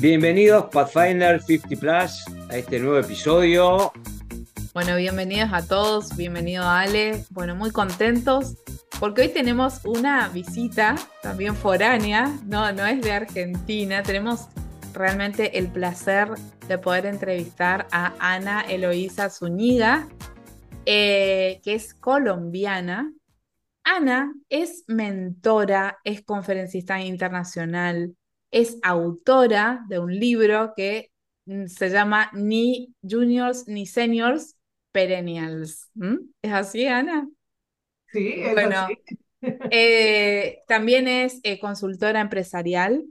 Bienvenidos Pathfinder 50 Plus a este nuevo episodio. Bueno, bienvenidos a todos, bienvenido Ale. Bueno, muy contentos porque hoy tenemos una visita también foránea, no, no es de Argentina, tenemos realmente el placer de poder entrevistar a Ana Eloísa Zúñiga, eh, que es colombiana. Ana es mentora, es conferencista internacional, es autora de un libro que mm, se llama Ni Juniors ni Seniors Perennials. ¿Es así, Ana? Sí, es así. Eh, también es eh, consultora empresarial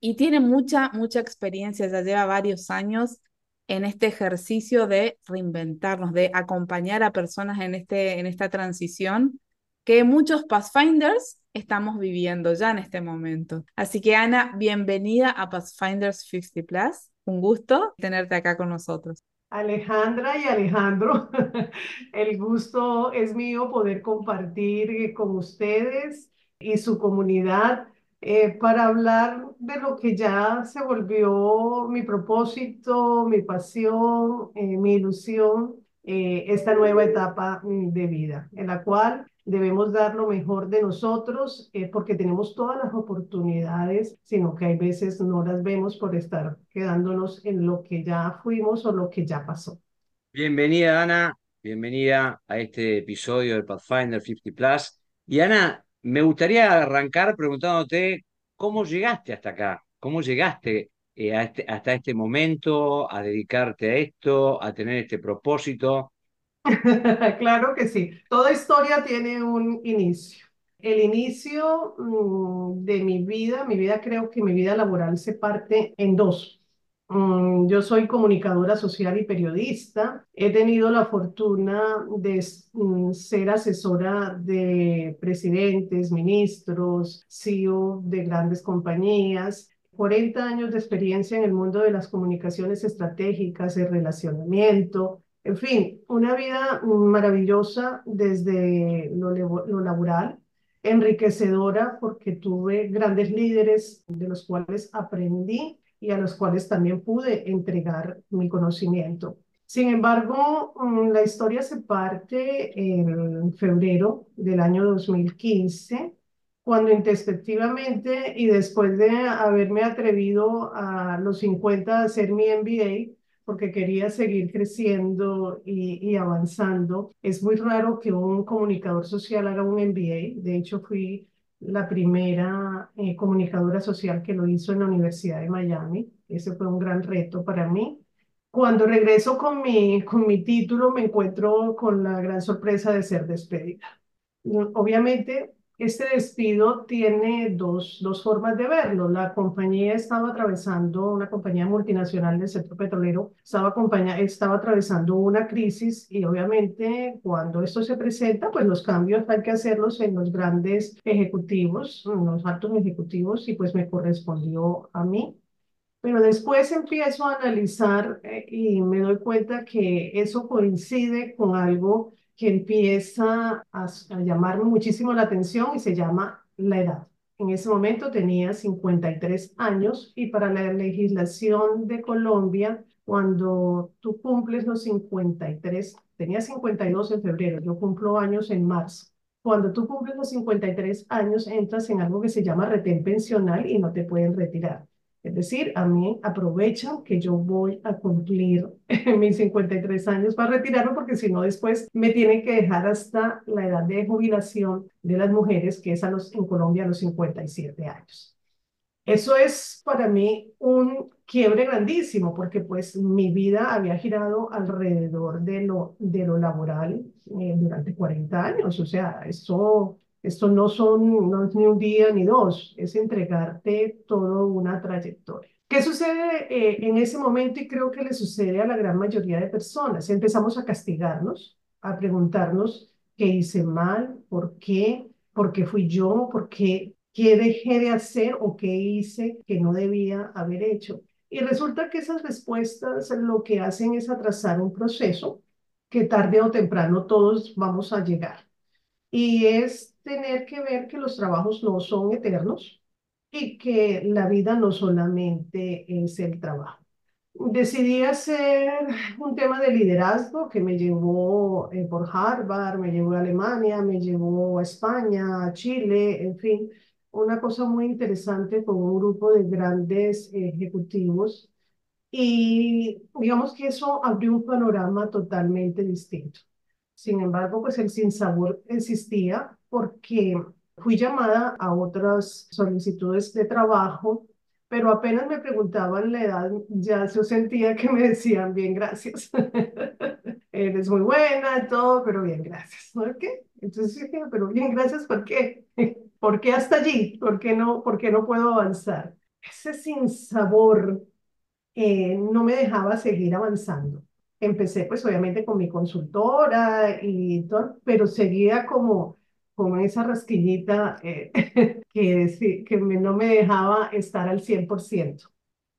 y tiene mucha, mucha experiencia, ya lleva varios años en este ejercicio de reinventarnos, de acompañar a personas en, este, en esta transición que muchos Pathfinders estamos viviendo ya en este momento. Así que Ana, bienvenida a Pathfinders 50 Plus. Un gusto tenerte acá con nosotros. Alejandra y Alejandro, el gusto es mío poder compartir con ustedes y su comunidad eh, para hablar de lo que ya se volvió mi propósito, mi pasión, eh, mi ilusión, eh, esta nueva etapa de vida, en la cual debemos dar lo mejor de nosotros porque tenemos todas las oportunidades, sino que hay veces no las vemos por estar quedándonos en lo que ya fuimos o lo que ya pasó. Bienvenida, Ana. Bienvenida a este episodio del Pathfinder 50 Plus. Y Ana, me gustaría arrancar preguntándote cómo llegaste hasta acá, cómo llegaste eh, este, hasta este momento a dedicarte a esto, a tener este propósito. claro que sí. Toda historia tiene un inicio. El inicio mm, de mi vida, mi vida creo que mi vida laboral se parte en dos. Mm, yo soy comunicadora social y periodista. He tenido la fortuna de mm, ser asesora de presidentes, ministros, CEO de grandes compañías. 40 años de experiencia en el mundo de las comunicaciones estratégicas, el relacionamiento, en fin, una vida maravillosa desde lo, laboral, enriquecedora porque tuve grandes líderes de los cuales aprendí y a los cuales también pude entregar mi conocimiento. Sin embargo, mm, la historia se parte en febrero del año 2015, cuando introspectivamente y después de haberme atrevido a los 50 a hacer mi MBA, porque quería seguir creciendo y, avanzando. Es muy raro que un comunicador social haga un MBA. De hecho, fui la primera eh, comunicadora social que lo hizo en la Universidad de Miami. Ese fue un gran reto para mí. Cuando regreso con mi, con mi título, me encuentro con la gran sorpresa de ser despedida. Obviamente, este despido tiene dos, dos formas de verlo. La compañía estaba atravesando, una compañía multinacional del sector petrolero, estaba, estaba atravesando una crisis y obviamente cuando esto se presenta, pues los cambios hay que hacerlos en los grandes ejecutivos, en los altos ejecutivos y pues me correspondió a mí. Pero después empiezo a analizar eh, y me doy cuenta que eso coincide con algo que empieza a, llamarme muchísimo la atención y se llama la edad. En ese momento tenía 53 años y para la legislación de Colombia, cuando tú cumples los 53, tenía 52 en febrero, yo cumplo años en marzo. Cuando tú cumples los 53 años, entras en algo que se llama retén pensional y no te pueden retirar. Es decir, a mí aprovechan que yo voy a cumplir mis 53 años para retirarme porque si no después me tienen que dejar hasta la edad de jubilación de las mujeres, que es a los, en Colombia a los 57 años. Eso es para mí un quiebre grandísimo porque pues mi vida había girado alrededor de lo, de lo laboral eh, durante 40 años. O sea, eso esto no son no es ni un día ni dos, es entregarte toda una trayectoria. ¿Qué sucede eh, en ese momento? Y creo que le sucede a la gran mayoría de personas. Empezamos a castigarnos, a preguntarnos qué hice mal, por qué, por qué fui yo, por qué, qué dejé de hacer o qué hice que no debía haber hecho. Y resulta que esas respuestas lo que hacen es atrasar un proceso que tarde o temprano todos vamos a llegar. Y es tener que ver que los trabajos no son eternos y que la vida no solamente es el trabajo. Decidí hacer un tema de liderazgo que me llevó eh, por Harvard, me llevó a Alemania, me llevó a España, a Chile, en fin, una cosa muy interesante con un grupo de grandes ejecutivos y digamos que eso abrió un panorama totalmente distinto. Sin embargo, pues el sinsabor existía porque fui llamada a otras solicitudes de trabajo pero apenas me preguntaban la edad, ya yo sentía que me decían, bien, gracias. Eres muy buena, todo, pero bien, gracias. ¿Por qué? Entonces dije, pero bien, gracias, ¿por qué? ¿Por qué hasta allí? ¿Por qué no, por qué no puedo avanzar? Ese sinsabor eh, no me dejaba seguir avanzando. Empecé pues obviamente con mi consultora y todo, pero seguía como con esa rasquillita eh, que, que no me dejaba estar al 100%.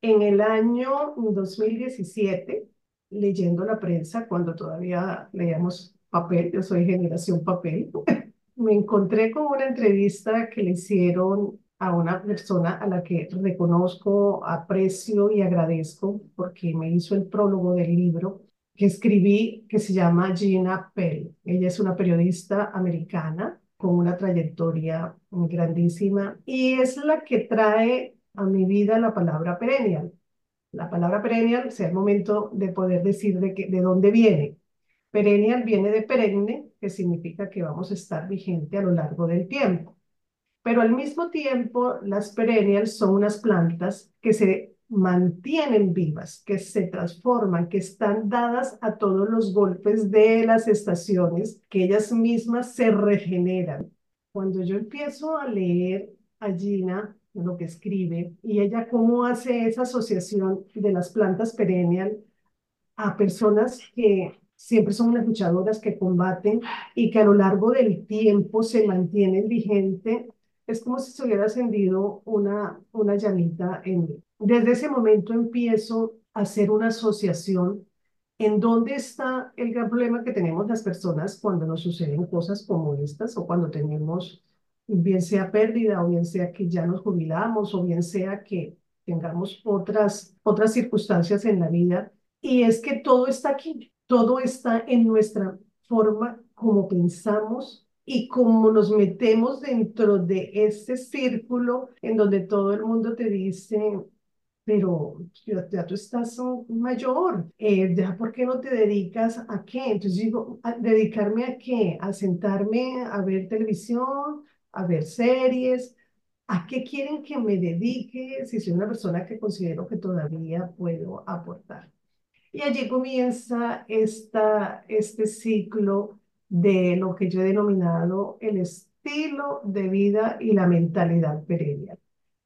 En el año 2017, leyendo la prensa, cuando todavía leíamos papel, yo soy generación papel, me encontré con una entrevista que le hicieron a una persona a la que reconozco, aprecio y agradezco porque me hizo el prólogo del libro que escribí que se llama Gina Pell. Ella es una periodista americana con una trayectoria grandísima y es la que trae a mi vida la palabra perennial. La palabra perennial sea el momento de poder decir de, que, de dónde viene. Perennial viene de perenne, que significa que vamos a estar vigente a lo largo del tiempo. Pero al mismo tiempo, las perennials son unas plantas que se mantienen vivas, que se transforman, que están dadas a todos los golpes de las estaciones, que ellas mismas se regeneran. Cuando yo empiezo a leer a Gina, lo que escribe, y ella cómo hace esa asociación de las plantas perennial a personas que siempre son unas luchadoras que combaten y que a lo largo del tiempo se mantienen vigente, es como si se hubiera encendido una, una llamita en. Desde ese momento empiezo a hacer una asociación en dónde está el gran problema que tenemos las personas cuando nos suceden cosas como estas o cuando tenemos, bien sea pérdida o bien sea que ya nos jubilamos o bien sea que tengamos otras, otras circunstancias en la vida. Y es que todo está aquí, todo está en nuestra forma como pensamos y como nos metemos dentro de ese círculo en donde todo el mundo te dice, pero ya, tú estás mayor, eh, por qué no te dedicas a qué? Entonces digo, ¿dedicarme a qué? A sentarme a ver televisión, a ver series. ¿A qué quieren que me dedique si soy una persona que considero que todavía puedo aportar? Y allí comienza esta, este ciclo de lo que yo he denominado el estilo de vida y la mentalidad perennial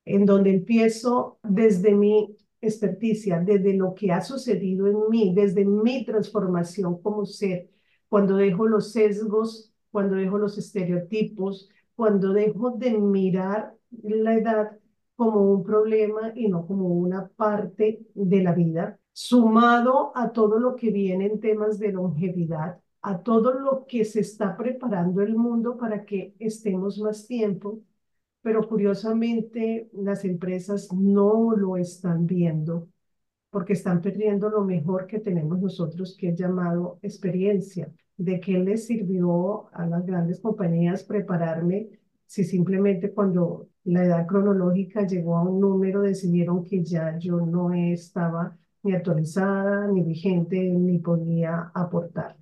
en donde empiezo desde mi experticia, desde lo que ha sucedido en mí, desde mi transformación como ser, cuando dejo los sesgos, cuando dejo los estereotipos, cuando dejo de mirar la edad como un problema y no como una parte de la vida, sumado a todo lo que viene en temas de longevidad, a todo lo que se está preparando el mundo para que estemos más tiempo, pero curiosamente las empresas no lo están viendo porque están perdiendo lo mejor que tenemos nosotros, que es llamado experiencia. ¿De qué les sirvió a las grandes compañías prepararme si simplemente cuando la edad cronológica llegó a un número decidieron que ya yo no estaba ni actualizada, ni vigente, ni podía aportar?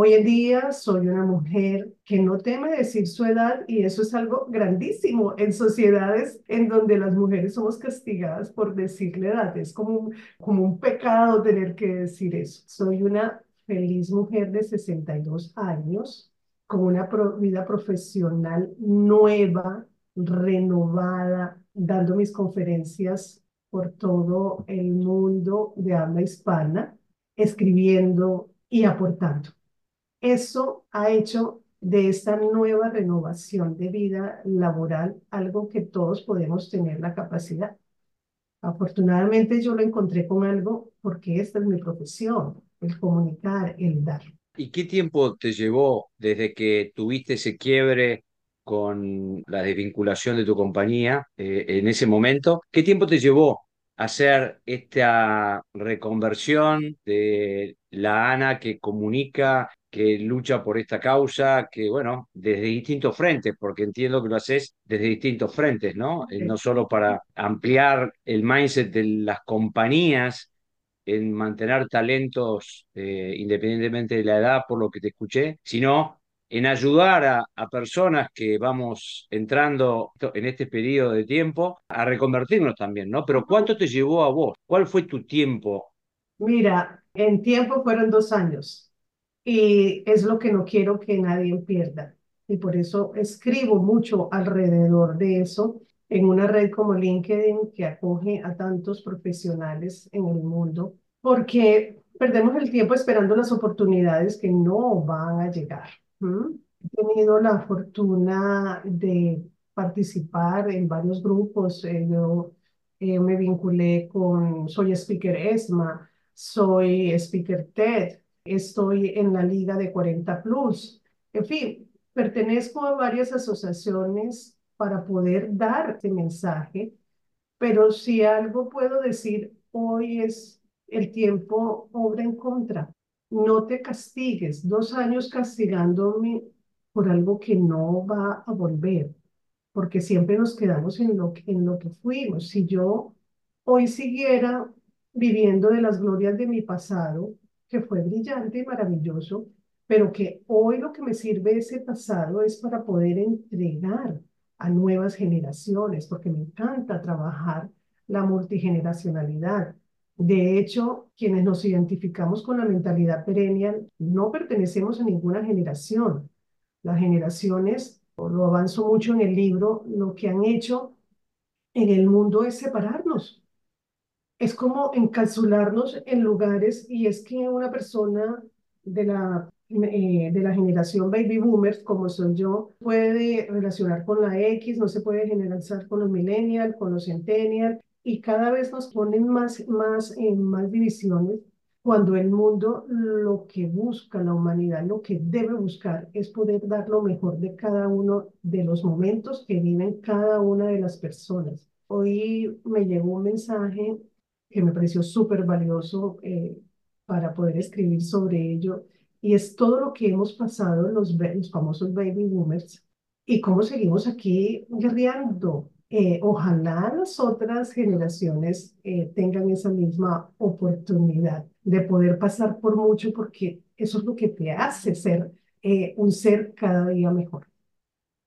Hoy en día soy una mujer que no teme decir su edad y eso es algo grandísimo en sociedades en donde las mujeres somos castigadas por decir la edad. Es como un, como un pecado tener que decir eso. Soy una feliz mujer de 62 años con una vida profesional nueva, renovada, dando mis conferencias por todo el mundo de habla hispana, escribiendo y aportando. Eso ha hecho de esta nueva renovación de vida laboral algo que todos podemos tener la capacidad. Afortunadamente yo lo encontré con algo porque esta es mi profesión, el comunicar, el dar. ¿Y qué tiempo te llevó desde que tuviste ese quiebre con la desvinculación de tu compañía eh, en ese momento. ¿Qué tiempo te llevó hacer esta reconversión de la Ana que comunica, que lucha por esta causa, que bueno, desde distintos frentes, porque entiendo que lo haces desde distintos frentes, ¿no? Eh, no solo para ampliar el mindset de las compañías en mantener talentos eh, independientemente de la edad, por lo que te escuché, sino en ayudar a, a, personas que vamos entrando en este periodo de tiempo a reconvertirnos también, ¿no? Pero ¿cuánto te llevó a vos? ¿Cuál fue tu tiempo? Mira, en tiempo fueron dos años y es lo que no quiero que nadie pierda. Y por eso escribo mucho alrededor de eso en una red como LinkedIn que acoge a tantos profesionales en el mundo, porque perdemos el tiempo esperando las oportunidades que no van a llegar. He tenido la fortuna de participar en varios grupos. Eh, yo eh, me vinculé con, soy speaker ESMA, soy speaker TED, estoy en la Liga de 40 Plus. En fin, pertenezco a varias asociaciones para poder dar este mensaje, pero si algo puedo decir hoy es el tiempo obra en contra no te castigues, dos años castigándome por algo que no va a volver, porque siempre nos quedamos en lo, en lo que fuimos. Si yo hoy siguiera viviendo de las glorias de mi pasado, que fue brillante y maravilloso, pero que hoy lo que me sirve ese pasado es para poder entregar a nuevas generaciones, porque me encanta trabajar la multigeneracionalidad. De hecho, quienes nos identificamos con la mentalidad perennial no pertenecemos a ninguna generación. Las generaciones, lo avanzo mucho en el libro, lo que han hecho en el mundo es separarnos. Es como encapsularnos en lugares y es que una persona de la, eh, de la generación baby boomers, como soy yo, puede relacionar con la X, no se puede generalizar con los millennials, con los centennials, y cada vez nos ponen más, más, en más divisiones cuando el mundo lo que busca, la humanidad lo que debe buscar es poder dar lo mejor de cada uno de los momentos que viven cada una de las personas. Hoy me llegó un mensaje que me pareció súper valioso eh, para poder escribir sobre ello y es todo lo que hemos pasado los, los famosos baby boomers y cómo seguimos aquí guerreando eh, ojalá las otras generaciones eh, tengan esa misma oportunidad de poder pasar por mucho porque eso es lo que te hace ser eh, un ser cada día mejor.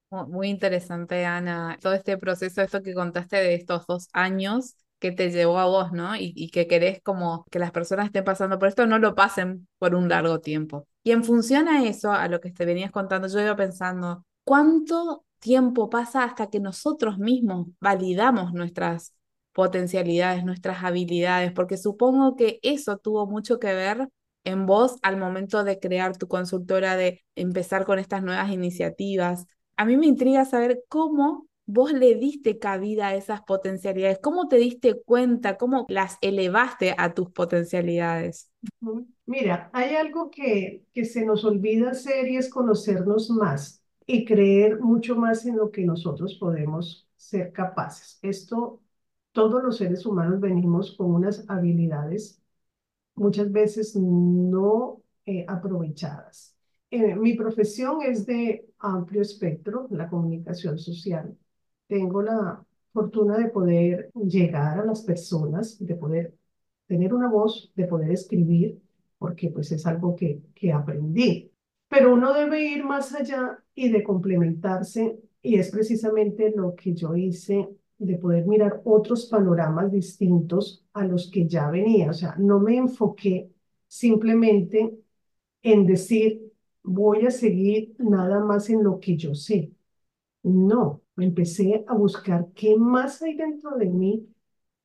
Muy interesante, Ana. Todo este proceso, esto que contaste de estos dos años que te llevó a vos, ¿no? Y, que querés como que las personas estén pasando por esto, no lo pasen por un largo tiempo. Y en función a eso, a lo que te venías contando, yo iba pensando, ¿cuánto tiempo pasa hasta que nosotros mismos validamos nuestras potencialidades, nuestras habilidades, porque supongo que eso tuvo mucho que ver en vos al momento de crear tu consultora, de empezar con estas nuevas iniciativas. A mí me intriga saber cómo vos le diste cabida a esas potencialidades, cómo te diste cuenta, cómo las elevaste a tus potencialidades. Mira, hay algo que, que se nos olvida hacer y es conocernos más y creer mucho más en lo que nosotros podemos ser capaces. Esto, todos los seres humanos venimos con unas habilidades muchas veces no eh, aprovechadas. Eh, mi profesión es de amplio espectro, la comunicación social. Tengo la fortuna de poder llegar a las personas, de poder tener una voz, de poder escribir, porque pues es algo que, que aprendí. Pero uno debe ir más allá y de complementarse, y es precisamente lo que yo hice de poder mirar otros panoramas distintos a los que ya venía. O sea, no me enfoqué simplemente en decir, voy a seguir nada más en lo que yo sé. No, empecé a buscar qué más hay dentro de mí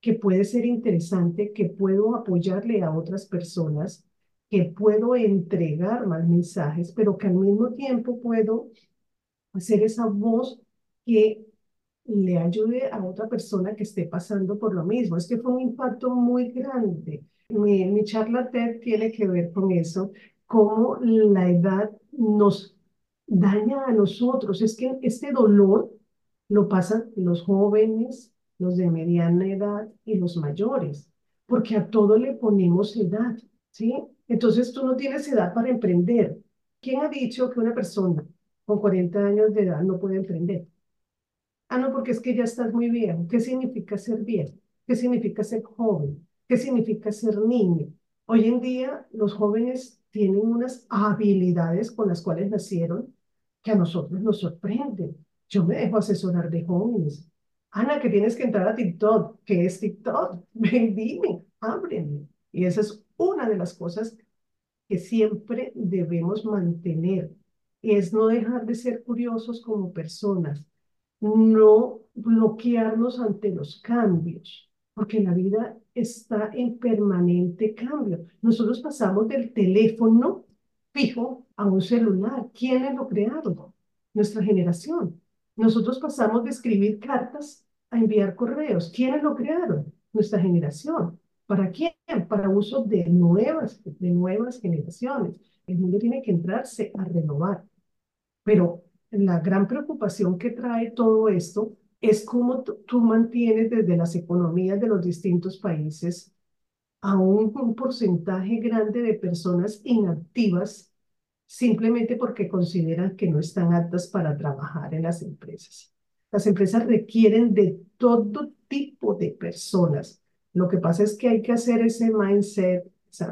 que puede ser interesante, que puedo apoyarle a otras personas que puedo entregar más mensajes, pero que al mismo tiempo puedo hacer esa voz que le ayude a otra persona que esté pasando por lo mismo. Es que fue un impacto muy grande. Mi, mi charla TED tiene que ver con eso, cómo la edad nos daña a nosotros. Es que este dolor lo pasan los jóvenes, los de mediana edad y los mayores, porque a todo le ponemos edad, ¿sí? Entonces tú no tienes edad para emprender. ¿Quién ha dicho que una persona con 40 años de edad no puede emprender? Ah, no, porque es que ya estás muy viejo. ¿Qué significa ser viejo? ¿Qué significa ser joven? ¿Qué significa ser niño? Hoy en día los jóvenes tienen unas habilidades con las cuales nacieron que a nosotros nos sorprenden. Yo me dejo asesorar de jóvenes. Ana, que tienes que entrar a TikTok. ¿Qué es TikTok? Ven, dime, ábreme. Y esa es una de las cosas que siempre debemos mantener. Es no dejar de ser curiosos como personas, no bloquearnos ante los cambios, porque la vida está en permanente cambio. Nosotros pasamos del teléfono fijo a un celular. ¿Quiénes lo crearon? Nuestra generación. Nosotros pasamos de escribir cartas a enviar correos. ¿Quiénes lo crearon? Nuestra generación. ¿Para quién? Para uso de nuevas, de nuevas generaciones. El mundo tiene que entrarse a renovar. Pero la gran preocupación que trae todo esto es cómo tú mantienes desde las economías de los distintos países a un, un, porcentaje grande de personas inactivas simplemente porque consideran que no están aptas para trabajar en las empresas. Las empresas requieren de todo tipo de personas. Lo que pasa es que hay que hacer ese mindset,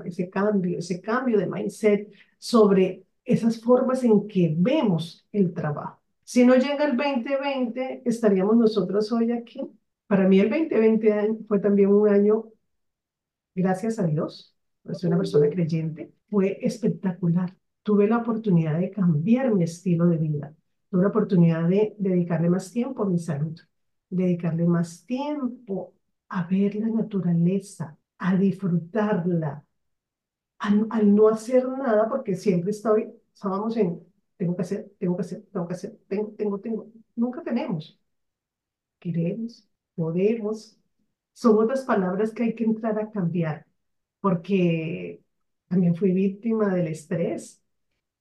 ese cambio, ese cambio de mindset sobre esas formas en que vemos el trabajo. Si no llega el 2020, estaríamos nosotros hoy aquí. Para mí el 2020 fue también un año, gracias a Dios, soy una persona creyente, fue espectacular. Tuve la oportunidad de cambiar mi estilo de vida. Tuve la oportunidad de dedicarle más tiempo a mi salud, dedicarle más tiempo a ver la naturaleza, a disfrutarla, al, no hacer nada, porque siempre estoy, estábamos en, tengo que hacer, tengo que hacer, tengo que hacer, tengo, tengo, tengo. Nunca tenemos. Queremos, podemos. Son otras palabras que hay que entrar a cambiar, porque también fui víctima del estrés.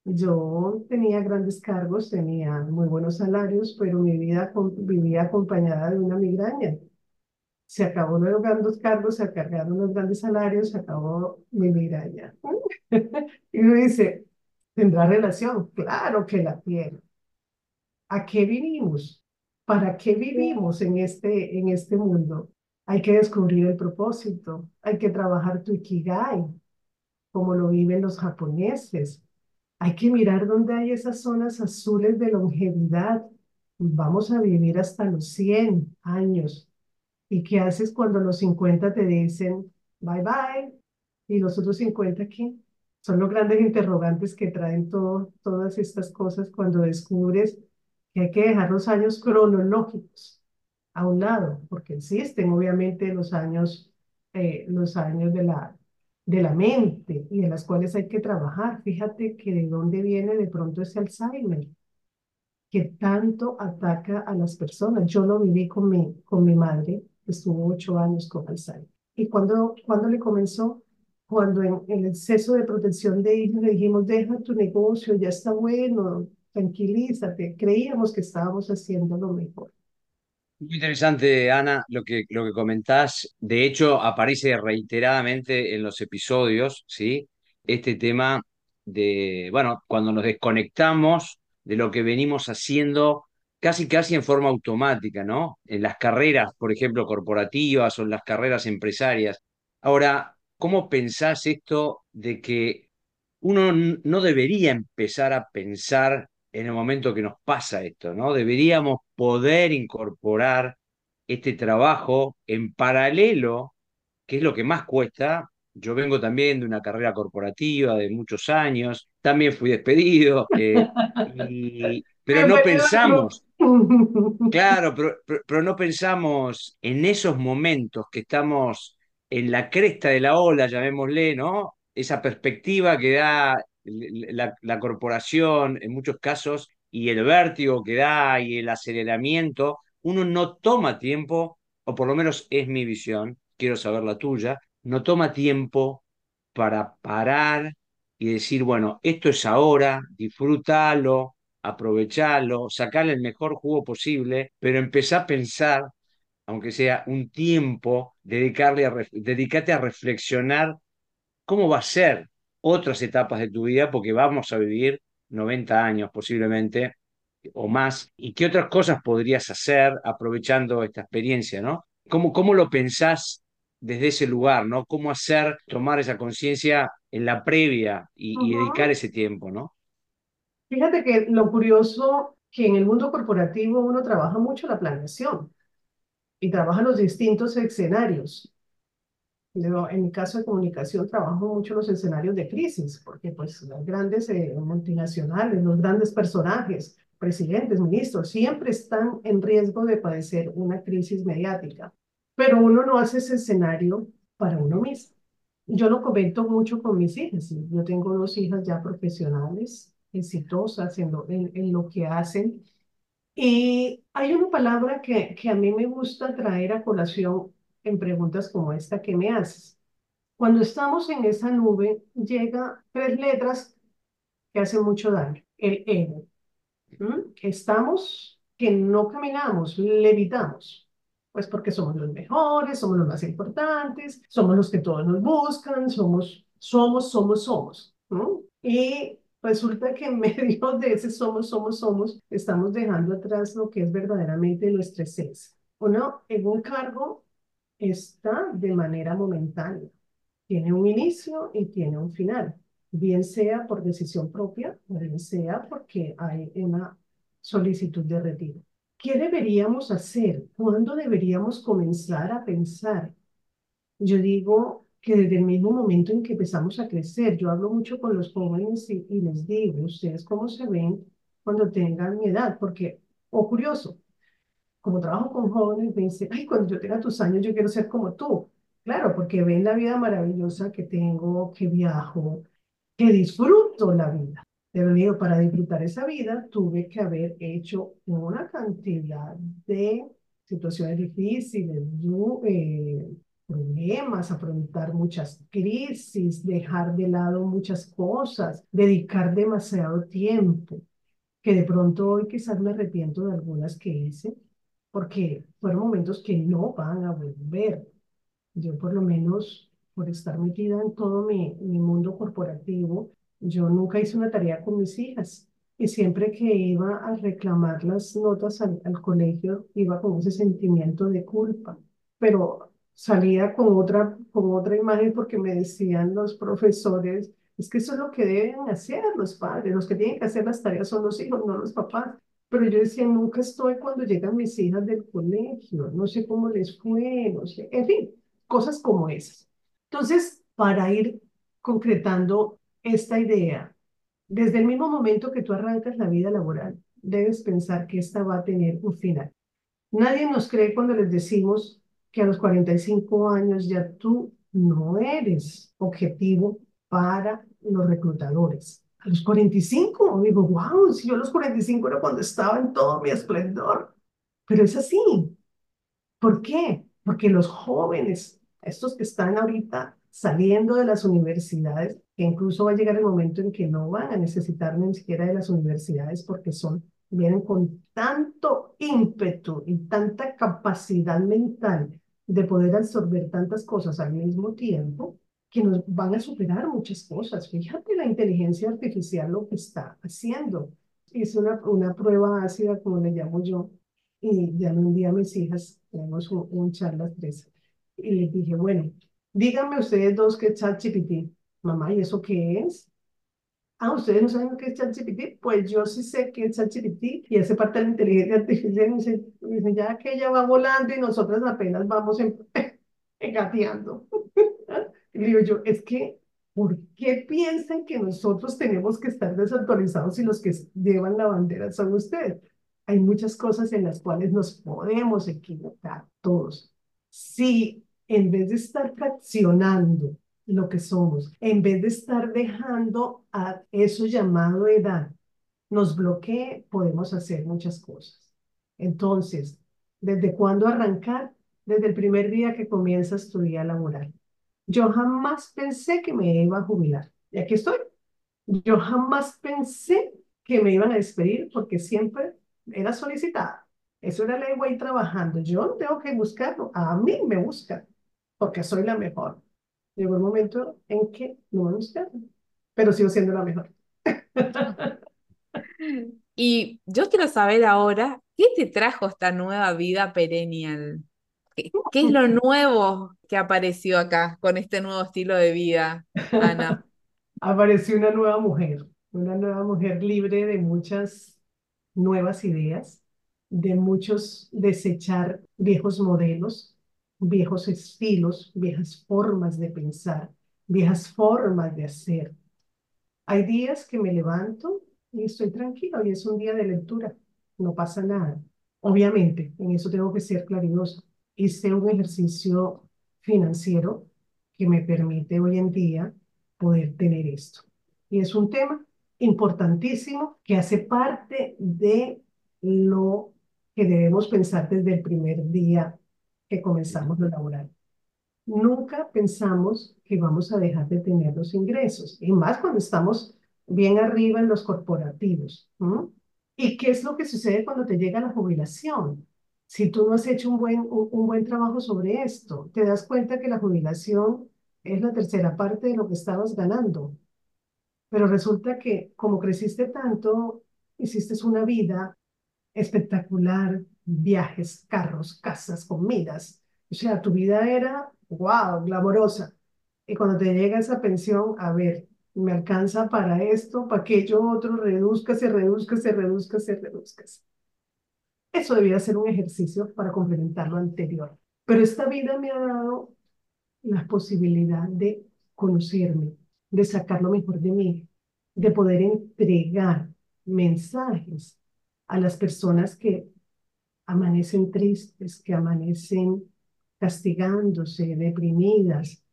Yo tenía grandes cargos, tenía muy buenos salarios, pero mi vida vivía acompañada de una migraña se acabó los grandes cargos, se acargaron los grandes salarios, se acabó mi migraña. y uno dice, ¿tendrá relación? Claro que la tiene. ¿A qué vinimos? ¿Para qué vivimos en este, en este mundo? Hay que descubrir el propósito, hay que trabajar tu ikigai, como lo viven los japoneses. Hay que mirar dónde hay esas zonas azules de longevidad. Vamos a vivir hasta los 100 años, ¿Y qué haces cuando los 50 te dicen bye bye? ¿Y los otros 50 qué? Son los grandes interrogantes que traen todas estas cosas cuando descubres que hay que dejar los años cronológicos a un lado, porque existen obviamente los años, eh, los años de la, de la mente y de las cuales hay que trabajar. Fíjate que de dónde viene de pronto ese Alzheimer que tanto ataca a las personas. Yo lo viví con mi, con mi madre estuvo ocho años con Alzheimer. ¿Y cuando, cuando le comenzó? Cuando en, el exceso de protección de hijos le dijimos, deja tu negocio, ya está bueno, tranquilízate. Creíamos que estábamos haciendo lo mejor. Muy interesante, Ana, lo que, lo que comentás. De hecho, aparece reiteradamente en los episodios, ¿sí? Este tema de, bueno, cuando nos desconectamos de lo que venimos haciendo casi casi en forma automática, ¿no? En las carreras, por ejemplo, corporativas o en las carreras empresarias. Ahora, ¿cómo pensás esto de que uno no debería empezar a pensar en el momento que nos pasa esto, ¿no? Deberíamos poder incorporar este trabajo en paralelo, que es lo que más cuesta. Yo vengo también de una carrera corporativa de muchos años, también fui despedido, eh, y, pero no pensamos, claro, pero, pero, no pensamos en esos momentos que estamos en la cresta de la ola, llamémosle, ¿no? Esa perspectiva que da la, corporación en muchos casos y el vértigo que da y el aceleramiento, uno no toma tiempo, o por lo menos es mi visión, quiero saber la tuya, no toma tiempo para parar y decir, bueno, esto es ahora, disfrútalo, aprovecharlo, sacarle el mejor jugo posible, pero empezar a pensar, aunque sea un tiempo, dedicarle a, a reflexionar cómo va a ser otras etapas de tu vida, porque vamos a vivir 90 años posiblemente o más, y qué otras cosas podrías hacer aprovechando esta experiencia, ¿no? ¿Cómo, cómo lo pensás desde ese lugar, ¿no? ¿Cómo hacer, tomar esa conciencia en la previa y, y dedicar ese tiempo, ¿no? Fíjate que lo curioso que en el mundo corporativo uno trabaja mucho la planeación y trabaja los distintos escenarios. En mi caso de comunicación trabajo mucho los escenarios de crisis, porque pues las grandes eh, multinacionales, los grandes personajes, presidentes, ministros, siempre están en riesgo de padecer una crisis mediática. Pero uno no hace ese escenario para uno mismo. Yo lo comento mucho con mis hijas. Yo tengo dos hijas ya profesionales, exitosas en lo, en, lo que hacen. Y hay una palabra que, que a mí me gusta traer a colación en preguntas como esta que me haces. Cuando estamos en esa nube, llega tres letras que hacen mucho daño. El ego. Estamos que no caminamos, levitamos. Pues porque somos los mejores, somos los más importantes, somos los que todos nos buscan, somos, somos, somos, somos. Y resulta que en medio de ese somos, somos, somos, estamos dejando atrás lo que es verdaderamente nuestra esencia. Uno en un cargo está de manera momentánea. Tiene un inicio y tiene un final, bien sea por decisión propia o bien sea porque hay una solicitud de retiro. ¿Qué deberíamos hacer? ¿Cuándo deberíamos comenzar a pensar? Yo digo que desde el mismo momento en que empezamos a crecer, yo hablo mucho con los jóvenes y, les digo, ustedes cómo se ven cuando tengan mi edad, porque, o curioso, como trabajo con jóvenes, me dicen, ay, cuando yo tenga tus años, yo quiero ser como tú. Claro, porque ven la vida maravillosa que tengo, que viajo, que disfruto la vida. Pero digo, para disfrutar esa vida, tuve que haber hecho una cantidad de situaciones difíciles, eh, problemas, afrontar muchas crisis, dejar de lado muchas cosas, dedicar demasiado tiempo, que de pronto hoy quizás me arrepiento de algunas que hice, porque fueron momentos que no van a volver. Yo por lo menos, por estar metida en todo mi, mundo corporativo, yo nunca hice una tarea con mis hijas. Y siempre que iba a reclamar las notas al, al colegio, iba con ese sentimiento de culpa. Pero salía con otra, con otra imagen porque me decían los profesores, es que eso es lo que deben hacer los padres, los que tienen que hacer las tareas son los hijos, no los papás. Pero yo decía, nunca estoy cuando llegan mis hijas del colegio, no sé cómo les fue, no sé, en fin, cosas como esas. Entonces, para ir concretando esta idea, desde el mismo momento que tú arrancas la vida laboral, debes pensar que esta va a tener un final. Nadie nos cree cuando les decimos que a los 45 años ya tú no eres objetivo para los reclutadores a los 45, digo, wow, si yo a los 45 era cuando estaba en todo mi esplendor. Pero es así. ¿Por qué? Porque los jóvenes, estos que están ahorita saliendo de las universidades, que incluso va a llegar el momento en que no van a necesitar ni siquiera de las universidades porque son, vienen con tanto ímpetu y tanta capacidad mental de poder absorber tantas cosas al mismo tiempo, que nos van a superar muchas cosas. Fíjate la inteligencia artificial lo que está haciendo. Hice una, una prueba ácida, como le llamo yo, y ya un día mis hijas, tenemos un, un charla tres, y les dije, bueno, díganme ustedes dos qué es ChatGPT. Mamá, ¿y eso qué es? Ah, ¿ustedes no saben qué es ChatGPT? Pues yo sí sé qué es ChatGPT y hace parte de la inteligencia artificial. Y dice, dice ya que ella va volando y nosotras apenas vamos engateando. Y digo yo, es que, ¿por qué piensan que nosotros tenemos que estar desactualizados y los que llevan la bandera son ustedes? Hay muchas cosas en las cuales nos podemos equivocar todos. Si en vez de estar fraccionando lo que somos, en vez de estar dejando a eso llamado edad, nos bloquee, podemos hacer muchas cosas. Entonces, ¿desde cuándo arrancar? Desde el primer día que comienzas tu día laboral. Yo jamás pensé que me iba a jubilar. Y aquí estoy. Yo jamás pensé que me iban a despedir porque siempre era solicitada. Eso era ley güey trabajando. Yo no tengo que buscarlo, a mí me buscan porque soy la mejor. Llegó el momento en que no me buscaron, pero sigo siendo la mejor. Y yo quiero saber ahora, ¿qué te trajo esta nueva vida perennial? ¿Qué, es lo nuevo que apareció acá con este nuevo estilo de vida, Ana? Apareció una nueva mujer, una nueva mujer libre de muchas nuevas ideas, de muchos desechar viejos modelos, viejos estilos, viejas formas de pensar, viejas formas de hacer. Hay días que me levanto y estoy tranquilo y es un día de lectura, no pasa nada. Obviamente, en eso tengo que ser claridoso. Hice un ejercicio financiero que me permite hoy en día poder tener esto. Y es un tema importantísimo que hace parte de lo que debemos pensar desde el primer día que comenzamos a laborar. Nunca pensamos que vamos a dejar de tener los ingresos, y más cuando estamos bien arriba en los corporativos. ¿Y qué es lo que sucede cuando te llega la jubilación? Si tú no has hecho un buen, un, buen trabajo sobre esto, te das cuenta que la jubilación es la tercera parte de lo que estabas ganando. Pero resulta que como creciste tanto, hiciste una vida espectacular, viajes, carros, casas, comidas. O sea, tu vida era, wow, glamorosa. Y cuando te llega esa pensión, a ver, me alcanza para esto, para aquello otro, reduzca, se reduzca, se reduzca, se reduzca. Eso debía ser un ejercicio para complementar lo anterior. Pero esta vida me ha dado la posibilidad de conocerme, de sacar lo mejor de mí, de poder entregar mensajes a las personas que amanecen tristes, que amanecen castigándose, deprimidas,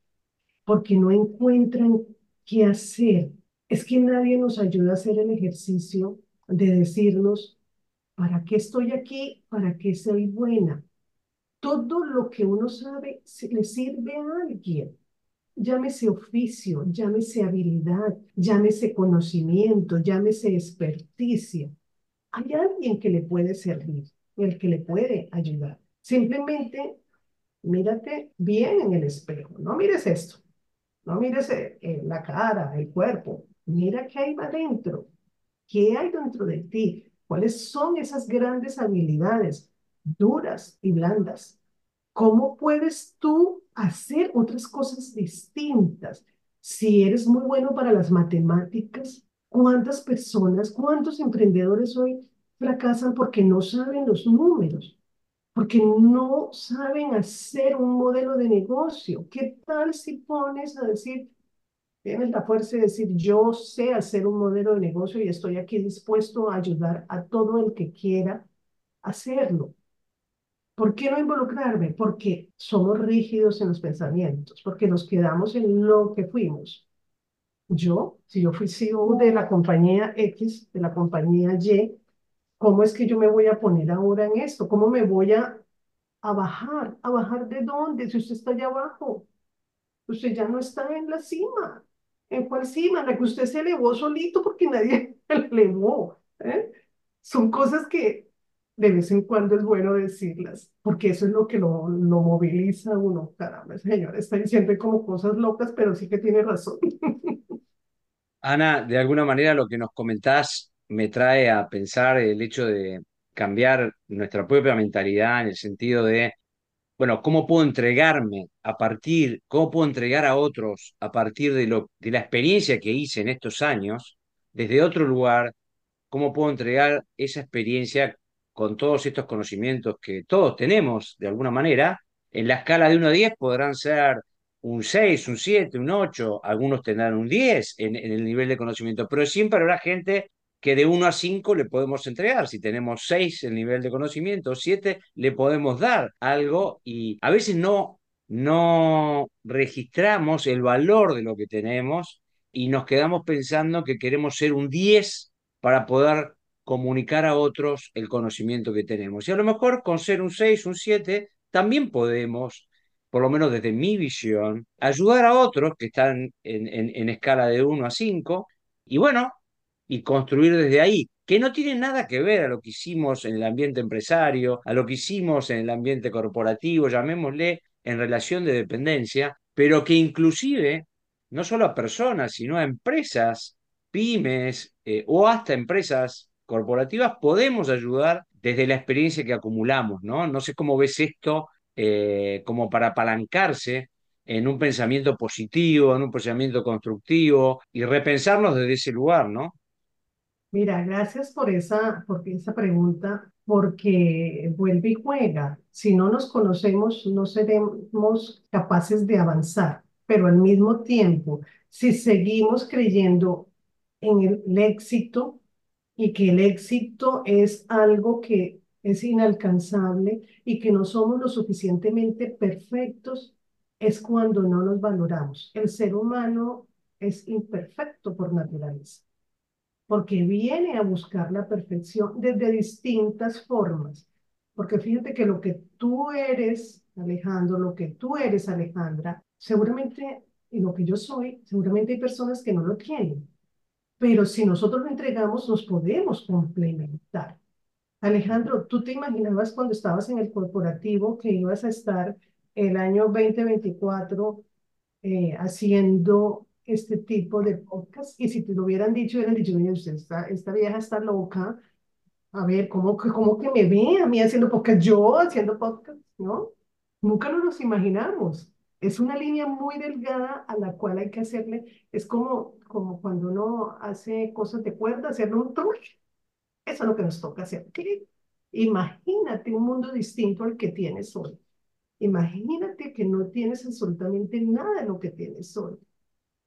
porque no encuentran qué hacer. Es que nadie nos ayuda a hacer el ejercicio de decirnos, ¿para qué estoy aquí? ¿Para qué soy buena? Todo lo que uno sabe le sirve a alguien. Llámese oficio, llámese habilidad, llámese conocimiento, llámese experticia. Hay alguien que le puede servir, el que le puede ayudar. Simplemente mírate bien en el espejo, no mires esto, no mires eh, eh, la cara, el cuerpo, mira qué hay adentro, qué hay dentro de ti, cuáles son esas grandes habilidades duras y blandas. ¿Cómo puedes tú hacer otras cosas distintas? Si eres muy bueno para las matemáticas, ¿cuántas personas, cuántos emprendedores hoy fracasan porque no saben los números? porque no saben hacer un modelo de negocio. ¿Qué tal si pones a decir, tienes la fuerza de decir, yo sé hacer un modelo de negocio y estoy aquí dispuesto a ayudar a todo el que quiera hacerlo? ¿Por qué no involucrarme? Porque somos rígidos en los pensamientos, porque nos quedamos en lo que fuimos. Yo, si yo fui CEO de la compañía X, de la compañía Y, ¿cómo es que yo me voy a poner ahora en esto? ¿Cómo me voy a, a bajar? ¿A bajar de dónde? Si usted está allá abajo, usted ya no está en la cima. ¿En cuál cima? La que usted se elevó solito porque nadie le elevó. ¿eh? Son cosas que de vez en cuando es bueno decirlas, porque eso es lo que lo, lo moviliza uno. Caramba, señor, está diciendo como cosas locas, pero sí que tiene razón. Ana, de alguna manera lo que nos comentás me trae a pensar el hecho de cambiar nuestra propia mentalidad en el sentido de, bueno, ¿cómo puedo entregarme a partir, cómo puedo entregar a otros a partir de, lo, de la experiencia que hice en estos años, desde otro lugar, cómo puedo entregar esa experiencia con todos estos conocimientos que todos tenemos de alguna manera, en la escala de 1 a 10 podrán ser un 6, un 7, un 8, algunos tendrán un 10 en, en, el nivel de conocimiento, pero siempre habrá gente que de 1 a 5 le podemos entregar. Si tenemos 6 el nivel de conocimiento, 7 le podemos dar algo y a veces no, no registramos el valor de lo que tenemos y nos quedamos pensando que queremos ser un 10 para poder comunicar a otros el conocimiento que tenemos. Y a lo mejor con ser un 6, un 7, también podemos, por lo menos desde mi visión, ayudar a otros que están en, en, en escala de 1 a 5. Y bueno, y construir desde ahí, que no tiene nada que ver a lo que hicimos en el ambiente empresario, a lo que hicimos en el ambiente corporativo, llamémosle en relación de dependencia, pero que inclusive no solo a personas, sino a empresas, pymes eh, o hasta empresas corporativas, podemos ayudar desde la experiencia que acumulamos, ¿no? No sé cómo ves esto eh, como para apalancarse en un pensamiento positivo, en un pensamiento constructivo y repensarnos desde ese lugar, ¿no? Mira, gracias por esa, por esa pregunta, porque vuelve y juega. Si no nos conocemos, no seremos capaces de avanzar, pero al mismo tiempo, si seguimos creyendo en el éxito y que el éxito es algo que es inalcanzable y que no somos lo suficientemente perfectos, es cuando no nos valoramos. El ser humano es imperfecto por naturaleza porque viene a buscar la perfección desde distintas formas. Porque fíjate que lo que tú eres, Alejandro, lo que tú eres, Alejandra, seguramente, y lo que yo soy, seguramente hay personas que no lo tienen. Pero si nosotros lo entregamos, nos podemos complementar. Alejandro, ¿tú te imaginabas cuando estabas en el corporativo que ibas a estar el año 2024 eh, haciendo este tipo de podcast y si te lo hubieran dicho, hubieran dicho, usted esta, esta vieja está loca, a ver, ¿cómo, cómo que me ve a mí haciendo podcast, yo haciendo podcast, ¿no? Nunca nos los imaginamos. Es una línea muy delgada a la cual hay que hacerle, es como, como cuando uno hace cosas de cuerda, hacerle un truque. Eso es lo que nos toca hacer. Imagínate un mundo distinto al que tienes hoy. Imagínate que no tienes absolutamente nada de lo que tienes hoy.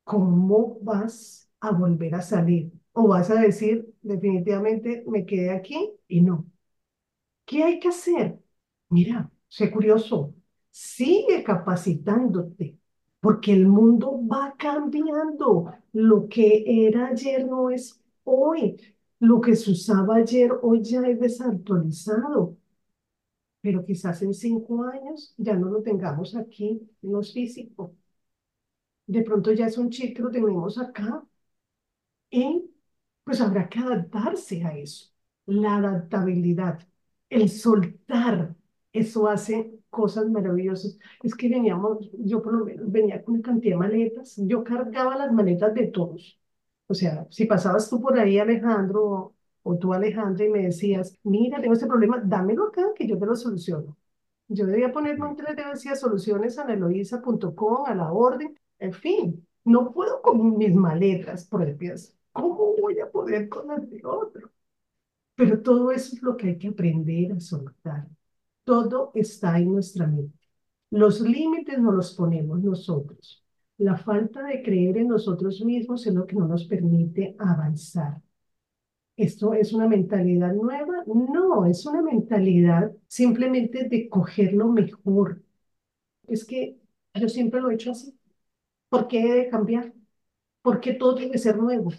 ¿Cómo vas a volver a salir? O vas a decir, definitivamente me quedé aquí y no. ¿Qué hay que hacer? Mira, sé curioso, sigue capacitándote, porque el mundo va cambiando. Lo que era ayer no es hoy. Lo que se usaba ayer hoy ya es desactualizado. Pero quizás en cinco años ya no lo tengamos aquí en los físicos de pronto ya es un chip que lo tenemos acá y pues habrá que adaptarse a eso. La adaptabilidad, el soltar, eso hace cosas maravillosas. Es que veníamos, yo por lo menos venía con una cantidad de maletas, yo cargaba las maletas de todos. O sea, si pasabas tú por ahí, Alejandro, o, tú, Alejandra, y me decías, mira, tengo este problema, dámelo acá que yo te lo soluciono. Yo debía ponerme un tres decía soluciones a a la orden, en fin, no puedo con mis maletas propias. ¿Cómo voy a poder con las otro? Pero todo eso es lo que hay que aprender a soltar. Todo está en nuestra mente. Los límites no los ponemos nosotros. La falta de creer en nosotros mismos es lo que no nos permite avanzar. ¿Esto es una mentalidad nueva? No, es una mentalidad simplemente de coger lo mejor. Es que yo siempre lo he hecho así. ¿Por qué debe cambiar? ¿Por qué todo tiene que ser nuevo?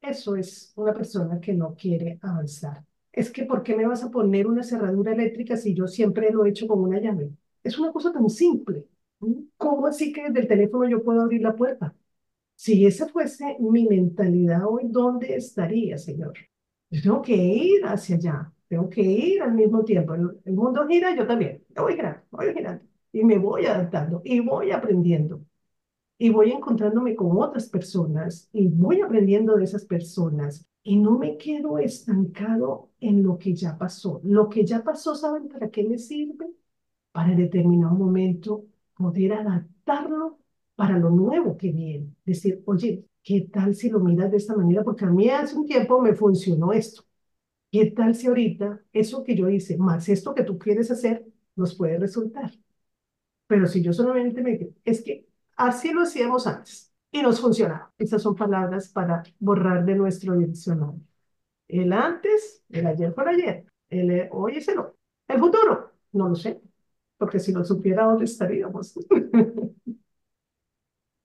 Eso es una persona que no quiere avanzar. Es que ¿por qué me vas a poner una cerradura eléctrica si yo siempre lo he hecho con una llave? Es una cosa tan simple. ¿Cómo así que desde el teléfono yo puedo abrir la puerta? Si esa fuese mi mentalidad hoy, ¿dónde estaría, Señor? Yo tengo que ir hacia allá, tengo que ir al mismo tiempo. El, el mundo gira, yo también. Yo voy girando, voy girando. Y me voy adaptando y voy aprendiendo y voy encontrándome con otras personas y voy aprendiendo de esas personas y no me quedo estancado en lo que ya pasó. Lo que ya pasó, ¿saben para qué me sirve? Para en determinado momento poder adaptarlo para lo nuevo que viene. Decir, oye, ¿qué tal si lo miras de esta manera? Porque a mí hace un tiempo me funcionó esto. ¿Qué tal si ahorita eso que yo hice, más esto que tú quieres hacer, nos puede resultar? Pero si yo solamente me... Es que Así lo hacíamos antes y nos funcionaba. Esas son palabras para borrar de nuestro diccionario. El antes, el ayer por ayer, el hoy es el hoy. El futuro, no lo sé, porque si lo supiera, ¿dónde estaríamos?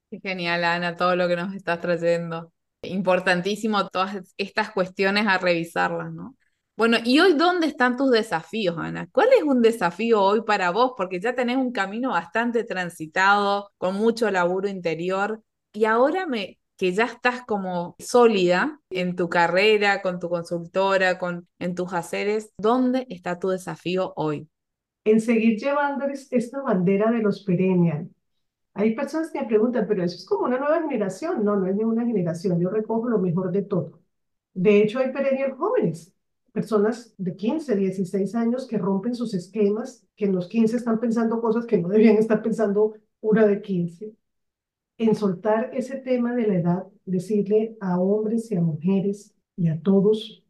Qué genial, Ana, todo lo que nos estás trayendo. Importantísimo todas estas cuestiones a revisarlas, ¿no? Bueno, ¿y hoy dónde están tus desafíos, Ana? ¿Cuál es un desafío hoy para vos? Porque ya tenés un camino bastante transitado, con mucho laburo interior, y ahora que ya estás como sólida en tu carrera, con tu consultora, con, en tus haceres, ¿dónde está tu desafío hoy? En seguir llevando esta bandera de los perennial. Hay personas que me preguntan, pero eso es como una nueva generación. No, no es ninguna generación. Yo recojo lo mejor de todo. De hecho, hay perennial jóvenes, personas de 15, 16 años que rompen sus esquemas, que en los 15 están pensando cosas que no debían estar pensando una de 15 en soltar ese tema de la edad, decirle a hombres y a mujeres y a todos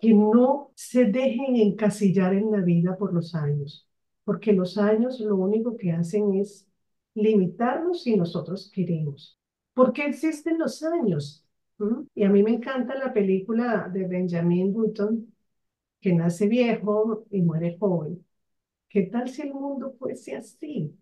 que no se dejen encasillar en la vida por los años, porque los años lo único que hacen es limitarnos si nosotros queremos. ¿Por qué existen los años? Y a mí me encanta la película de Benjamin Button, que nace viejo y muere joven. ¿Qué tal si el mundo fuese así?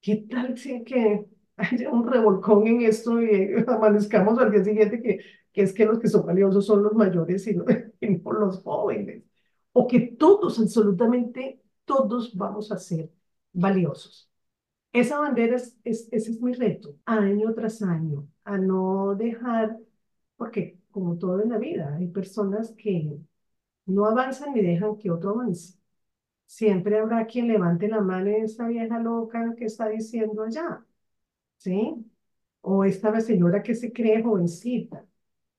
¿Qué tal si que haya un revolcón en esto y amanezcamos al día siguiente que, que es que los que son valiosos son los mayores y no, los jóvenes. O que todos, absolutamente todos vamos a ser valiosos. Esa bandera, es, ese es mi reto, año tras año, a no dejar, porque como todo en la vida, hay personas que no avanzan ni dejan que otro avance. Siempre habrá quien levante la mano en esta vieja loca que está diciendo allá. ¿sí? O esta señora que se cree jovencita.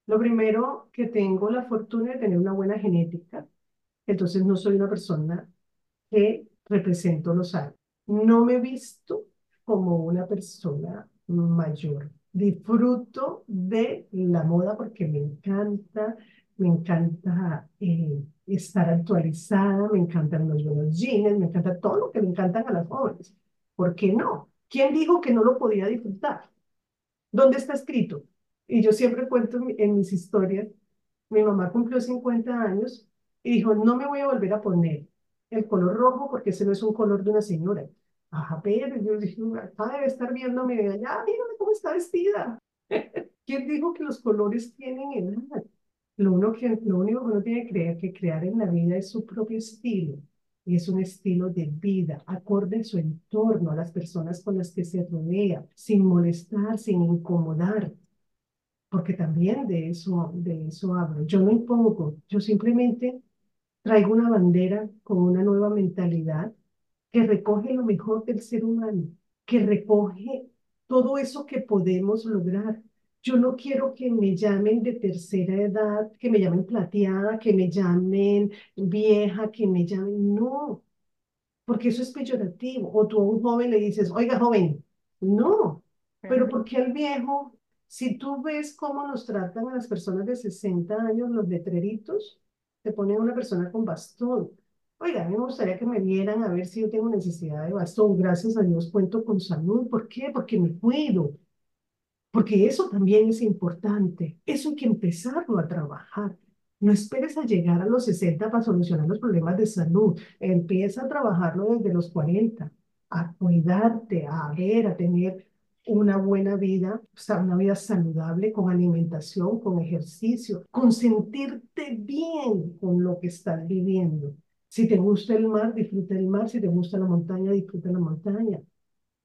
Lo primero, que tengo la fortuna de tener una buena genética, entonces no soy una persona que represento los años. No me he visto como una persona mayor. Disfruto de la moda porque me encanta, me encanta eh, estar actualizada, me encantan los buenos jeans, me encanta todo lo que me encantan a las jóvenes. ¿Por qué no? ¿Quién dijo que no lo podía disfrutar? ¿Dónde está escrito? Y yo siempre cuento en mis historias, mi mamá cumplió 50 años y dijo, no me voy a volver a poner el color rojo porque ese no es un color de una señora. Ajá, pero yo dije, acá debe estar viéndome de allá, mírame cómo está vestida. ¿Quién dijo que los colores tienen edad? Lo, uno que, lo único que uno tiene que creer que crear en la vida es su propio estilo y es un estilo de vida acorde a su entorno, a las personas con las que se rodea, sin molestar, sin incomodar, porque también de eso, de eso hablo. Yo no impongo, yo simplemente traigo una bandera con una nueva mentalidad que recoge lo mejor del ser humano, que recoge todo eso que podemos lograr, yo no quiero que me llamen de tercera edad, que me llamen plateada, que me llamen vieja, que me llamen... No, porque eso es peyorativo. O tú a un joven le dices, oiga, joven, no. Pero porque al viejo, si tú ves cómo nos tratan a las personas de 60 años, los letreritos, te ponen una persona con bastón. Oiga, me gustaría que me vieran a ver si yo tengo necesidad de bastón. Gracias a Dios cuento con salud. ¿Por qué? Porque me cuido porque eso también es importante. Eso hay que empezarlo a trabajar. No esperes a llegar a los 60 para solucionar los problemas de salud. Empieza a trabajarlo desde los 40, a cuidarte, a ver, a tener una buena vida, o sea, una vida saludable con alimentación, con ejercicio, con sentirte bien con lo que estás viviendo. Si te gusta el mar, disfruta el mar. Si te gusta la montaña, disfruta la montaña.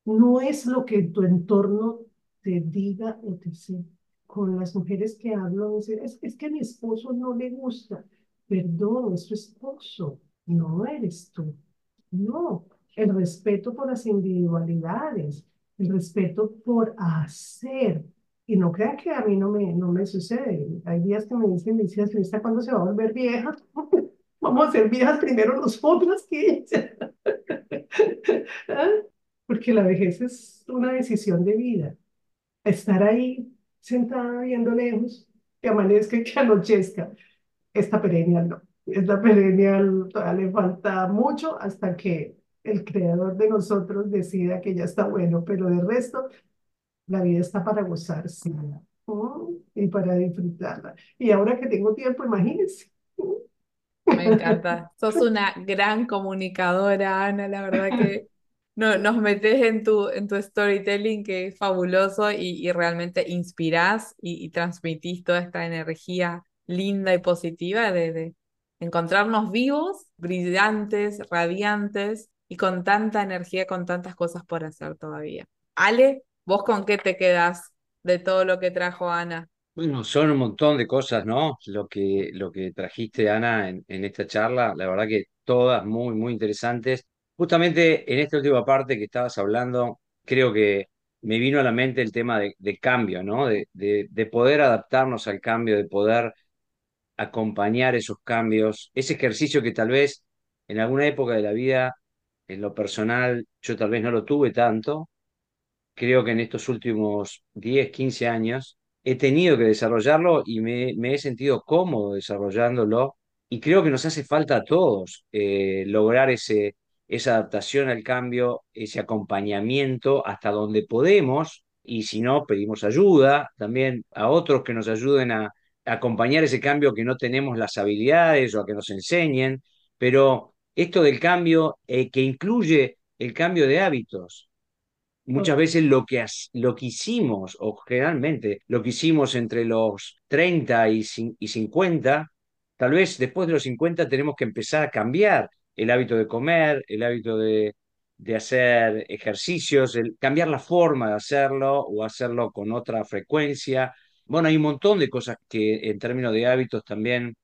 No es lo que tu entorno te diga o te sé. Con las mujeres que hablo, es, es que a mi esposo no le gusta. Perdón, es tu esposo, no eres tú. No, el respeto por las individualidades, el respeto por hacer. Y no crean que a mí no me, no me sucede. Hay días que me dicen, me dicen, ¿esta cuándo se va a volver vieja? Vamos a ser viejas primero nosotras que ella. ¿Ah? Porque la vejez es una decisión de vida estar ahí sentada viendo lejos, que amanezca y que anochezca. Esta perennial no. Esta perennial todavía le falta mucho hasta que el creador de nosotros decida que ya está bueno, pero de resto, la vida está para gozarse y para disfrutarla. Y ahora que tengo tiempo, imagínense. Me encanta. Sos una gran comunicadora, Ana, la verdad que no, nos metes en tu, en tu storytelling que es fabuloso y, realmente inspirás y, transmitís toda esta energía linda y positiva de, encontrarnos vivos, brillantes, radiantes y con tanta energía, con tantas cosas por hacer todavía. Ale, ¿vos con qué te quedas de todo lo que trajo Ana? Bueno, son un montón de cosas, ¿no? Lo que, lo que trajiste, Ana, en, en esta charla, la verdad que todas muy, muy interesantes. Justamente en esta última parte que estabas hablando, creo que me vino a la mente el tema de, de cambio, ¿no? De, de, de poder adaptarnos al cambio, de poder acompañar esos cambios, ese ejercicio que tal vez en alguna época de la vida, en lo personal, yo tal vez no lo tuve tanto, creo que en estos últimos 10, 15 años he tenido que desarrollarlo y me, he sentido cómodo desarrollándolo. Y creo que nos hace falta a todos eh, lograr ese, esa adaptación al cambio, ese acompañamiento hasta donde podemos. Y si no, pedimos ayuda también a otros que nos ayuden a, a acompañar ese cambio que no tenemos las habilidades o a que nos enseñen, pero esto del cambio eh, que incluye el cambio de hábitos, muchas veces lo que, lo que hicimos, o generalmente lo que hicimos entre los 30 y, y 50, tal vez después de los 50 tenemos que empezar a cambiar el hábito de comer, el hábito de, de hacer ejercicios, el, cambiar la forma de hacerlo o hacerlo con otra frecuencia. Bueno, hay un montón de cosas que en términos de hábitos también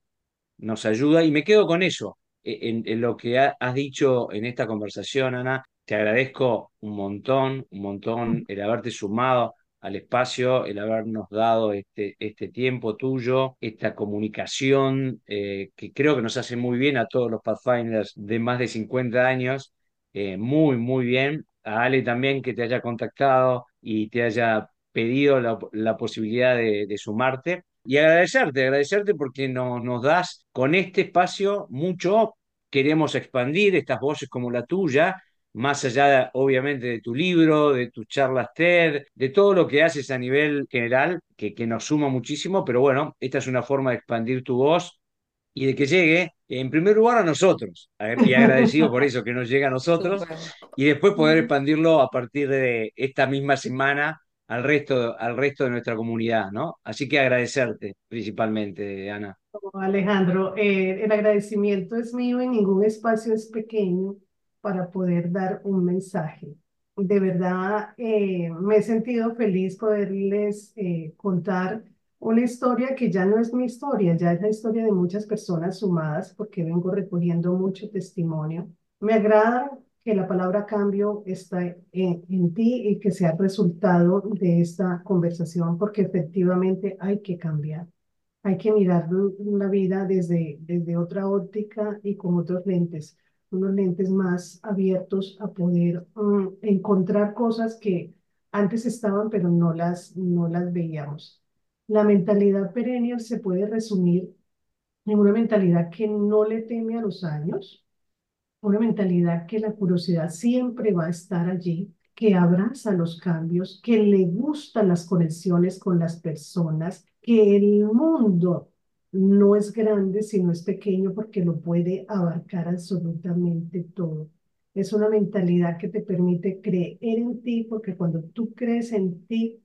nos ayuda y me quedo con eso, e, en, en lo que ha, has dicho en esta conversación, Ana, te agradezco un montón, un montón el haberte sumado al espacio, el habernos dado este, este tiempo tuyo, esta comunicación eh, que creo que nos hace muy bien a todos los Pathfinders de más de 50 años, eh, muy, muy bien. A Ale también que te haya contactado y te haya pedido la, la posibilidad de, de, sumarte. Y agradecerte, agradecerte porque nos, nos das con este espacio mucho. Queremos expandir estas voces como la tuya más allá, obviamente, de tu libro, de tus charlas TED, de todo lo que haces a nivel general, que, que nos suma muchísimo, pero bueno, esta es una forma de expandir tu voz y de que llegue, en primer lugar, a nosotros, y agradecido por eso, que nos llegue a nosotros, y después poder expandirlo a partir de esta misma semana al resto, al resto de nuestra comunidad, ¿no? Así que agradecerte principalmente, Ana. Alejandro, eh, el agradecimiento es mío, en ningún espacio es pequeño para poder dar un mensaje. De verdad, eh, me he sentido feliz poderles eh, contar una historia que ya no es mi historia, ya es la historia de muchas personas sumadas porque vengo recogiendo mucho testimonio. Me agrada que la palabra cambio está en, en ti y que sea resultado de esta conversación porque efectivamente hay que cambiar. Hay que mirar la vida desde, desde otra óptica y con otros lentes unos lentes más abiertos a poder um, encontrar cosas que antes estaban pero no las, no las veíamos. La mentalidad perennial se puede resumir en una mentalidad que no le teme a los años, una mentalidad que la curiosidad siempre va a estar allí, que abraza los cambios, que le gustan las conexiones con las personas, que el mundo no es grande, sino es pequeño porque lo puede abarcar absolutamente todo. Es una mentalidad que te permite creer en ti, porque cuando tú crees en ti,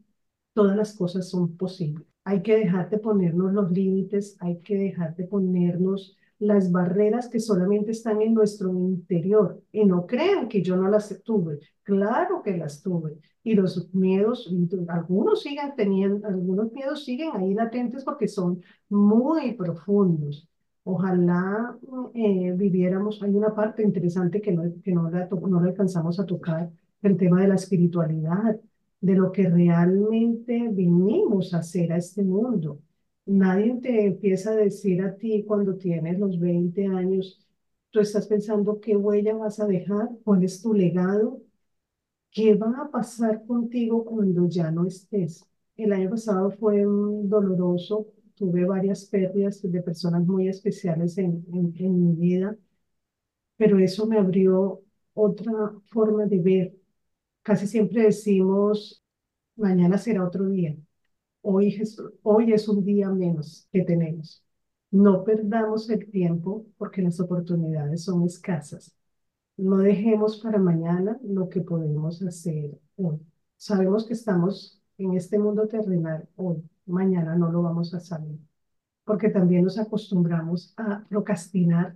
todas las cosas son posibles. Hay que dejar de ponernos los límites, hay que dejar de ponernos las barreras que solamente están en nuestro interior. Y no crean que yo no las tuve. Claro que las tuve. Y los miedos, algunos siguen teniendo, algunos miedos siguen ahí latentes porque son muy profundos. Ojalá eh, viviéramos, hay una parte interesante que no, que no, la, no alcanzamos a tocar, el tema de la espiritualidad, de lo que realmente vinimos a hacer a este mundo Nadie te empieza a decir a ti cuando tienes los 20 años, tú estás pensando qué huella vas a dejar, cuál es tu legado, qué va a pasar contigo cuando ya no estés. El año pasado fue doloroso, tuve varias pérdidas de personas muy especiales en, en, en mi vida, pero eso me abrió otra forma de ver. Casi siempre decimos, mañana será otro día Hoy es, un día menos que tenemos. No perdamos el tiempo porque las oportunidades son escasas. No dejemos para mañana lo que podemos hacer hoy. Sabemos que estamos en este mundo terrenal hoy. Mañana no lo vamos a saber. Porque también nos acostumbramos a procrastinar,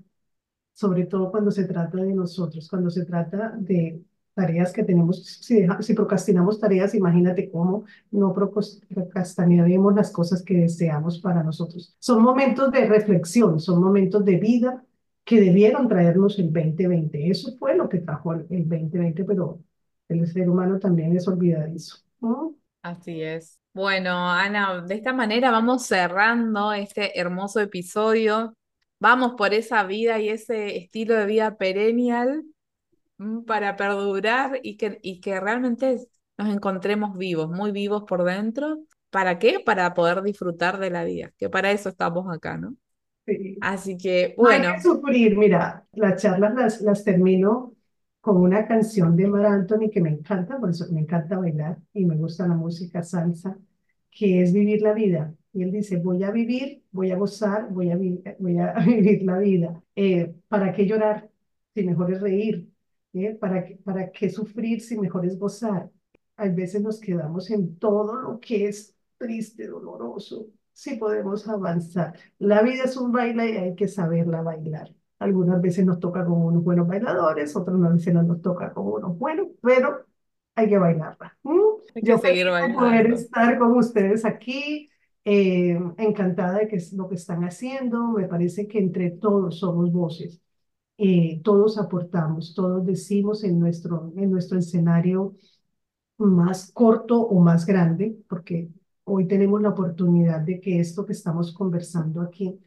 sobre todo cuando se trata de nosotros, cuando se trata de tareas que tenemos, si, si procrastinamos tareas, imagínate cómo no procrastinaremos las cosas que deseamos para nosotros. Son momentos de reflexión, son momentos de vida que debieron traernos el 2020. Eso fue lo que trajo el, 2020, pero el ser humano también es olvidadizo. Así es. Bueno, Ana, de esta manera vamos cerrando este hermoso episodio. Vamos por esa vida y ese estilo de vida perennial para perdurar y que, y que realmente nos encontremos vivos, muy vivos por dentro. ¿Para qué? Para poder disfrutar de la vida, que para eso estamos acá, ¿no? Sí. Así que, bueno. hay que sufrir, mira, las charlas las, las termino con una canción de Mar Anthony que me encanta, por eso me encanta bailar y me gusta la música salsa, que es vivir la vida. Y él dice, voy a vivir, voy a gozar, voy a, voy a vivir la vida. Eh, ¿Para qué llorar si mejor es reír? ¿Eh? ¿Para, qué, ¿Para qué sufrir si mejor es gozar? A veces nos quedamos en todo lo que es triste, doloroso. Si podemos avanzar. La vida es un baile y hay que saberla bailar. Algunas veces nos toca con unos buenos bailadores, otras veces no nos toca con unos buenos, pero hay que bailarla. Hay que seguir bailando. Poder estar con ustedes aquí, eh, encantada de que es lo que están haciendo. Me parece que entre todos somos voces. Eh, todos aportamos, todos decimos en nuestro, en nuestro escenario más corto o más grande, porque hoy tenemos la oportunidad de que esto que estamos conversando aquí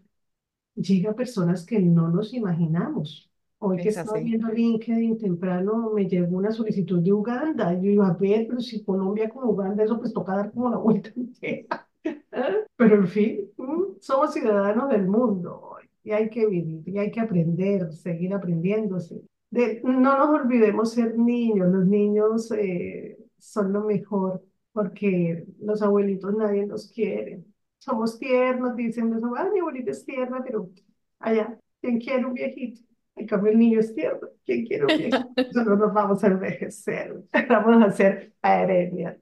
llega a personas que no nos imaginamos. Hoy que estaba viendo LinkedIn temprano, me llegó una solicitud de Uganda. Yo iba a ver, pero si Colombia con Uganda, eso pues toca dar como la vuelta entera. Pero en fin, mm, somos ciudadanos del mundo y hay que vivir, y hay que aprender, seguir aprendiéndose. De, no nos olvidemos ser niños, los niños eh, son lo mejor porque los abuelitos nadie los quiere somos tiernos, dicen, ay, mi abuelita es tierna, pero allá, ¿quién quiere un viejito? En cambio, el niño tierno, ¿quién quiere un viejito? Nosotros nos vamos a envejecer, vamos a hacer Pereira.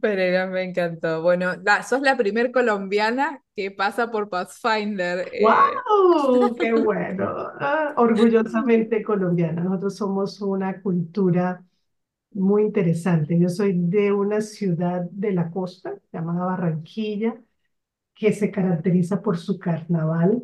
Pereira me encantó. Bueno, sos la primer colombiana que pasa por Pathfinder. ¡Wow! Eh. ¡Qué bueno! Ah, orgullosamente colombiana. Nosotros somos una cultura muy interesante. Yo soy de una ciudad de la costa llamada Barranquilla, que se caracteriza por su carnaval,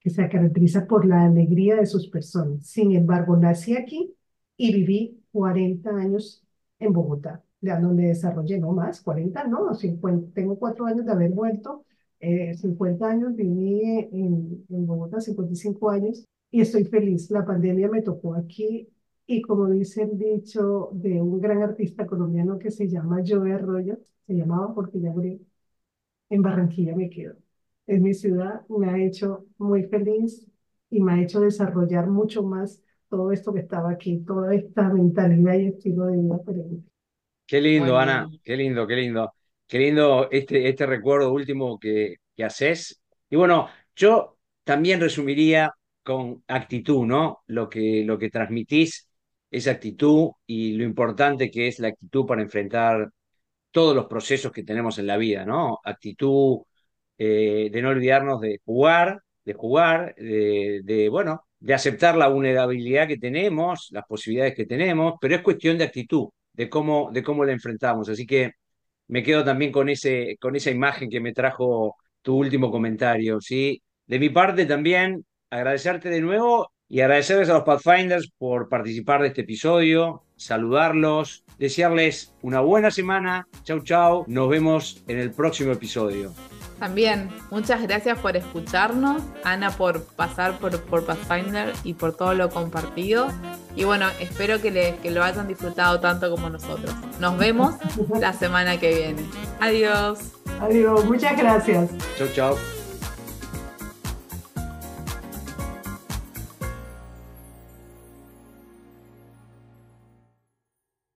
que se caracteriza por la alegría de sus personas. Sin embargo, nací aquí y viví 40 años en Bogotá, ya donde desarrollé, no más, 40, no, 50, tengo cuatro años de haber vuelto, 50 eh, años viví en, en Bogotá, 55 años, y estoy feliz. La pandemia me tocó aquí y como dice el dicho de un gran artista colombiano que se llama Joe Arroyo, se llamaba porque ya en Barranquilla me quedo. Es mi ciudad, me ha hecho muy feliz y me ha hecho desarrollar mucho más todo esto que estaba aquí, toda esta mentalidad y estilo de vida Qué lindo, Ana, qué lindo, qué lindo. Qué lindo este, este recuerdo último que, que haces. Y bueno, yo también resumiría con actitud, ¿no? Lo que, lo que transmitís esa actitud y lo importante que es la actitud para enfrentar todos los procesos que tenemos en la vida, ¿no? Actitud eh, de no olvidarnos de jugar, de jugar, de, bueno, de aceptar la vulnerabilidad que tenemos, las posibilidades que tenemos, pero es cuestión de actitud, de cómo, de cómo la enfrentamos. Así que me quedo también con, ese, con esa imagen que me trajo tu último comentario, ¿sí? De mi parte también, agradecerte de nuevo y agradecerles a los Pathfinders por participar de este episodio, saludarlos, desearles una buena semana. Chau, chau. Nos vemos en el próximo episodio. También, muchas gracias por escucharnos, Ana por pasar por, por Pathfinder y por todo lo compartido. Y bueno, espero que, que lo hayan disfrutado tanto como nosotros. Nos vemos la semana que viene. Adiós. Adiós, muchas gracias. Chau, chau.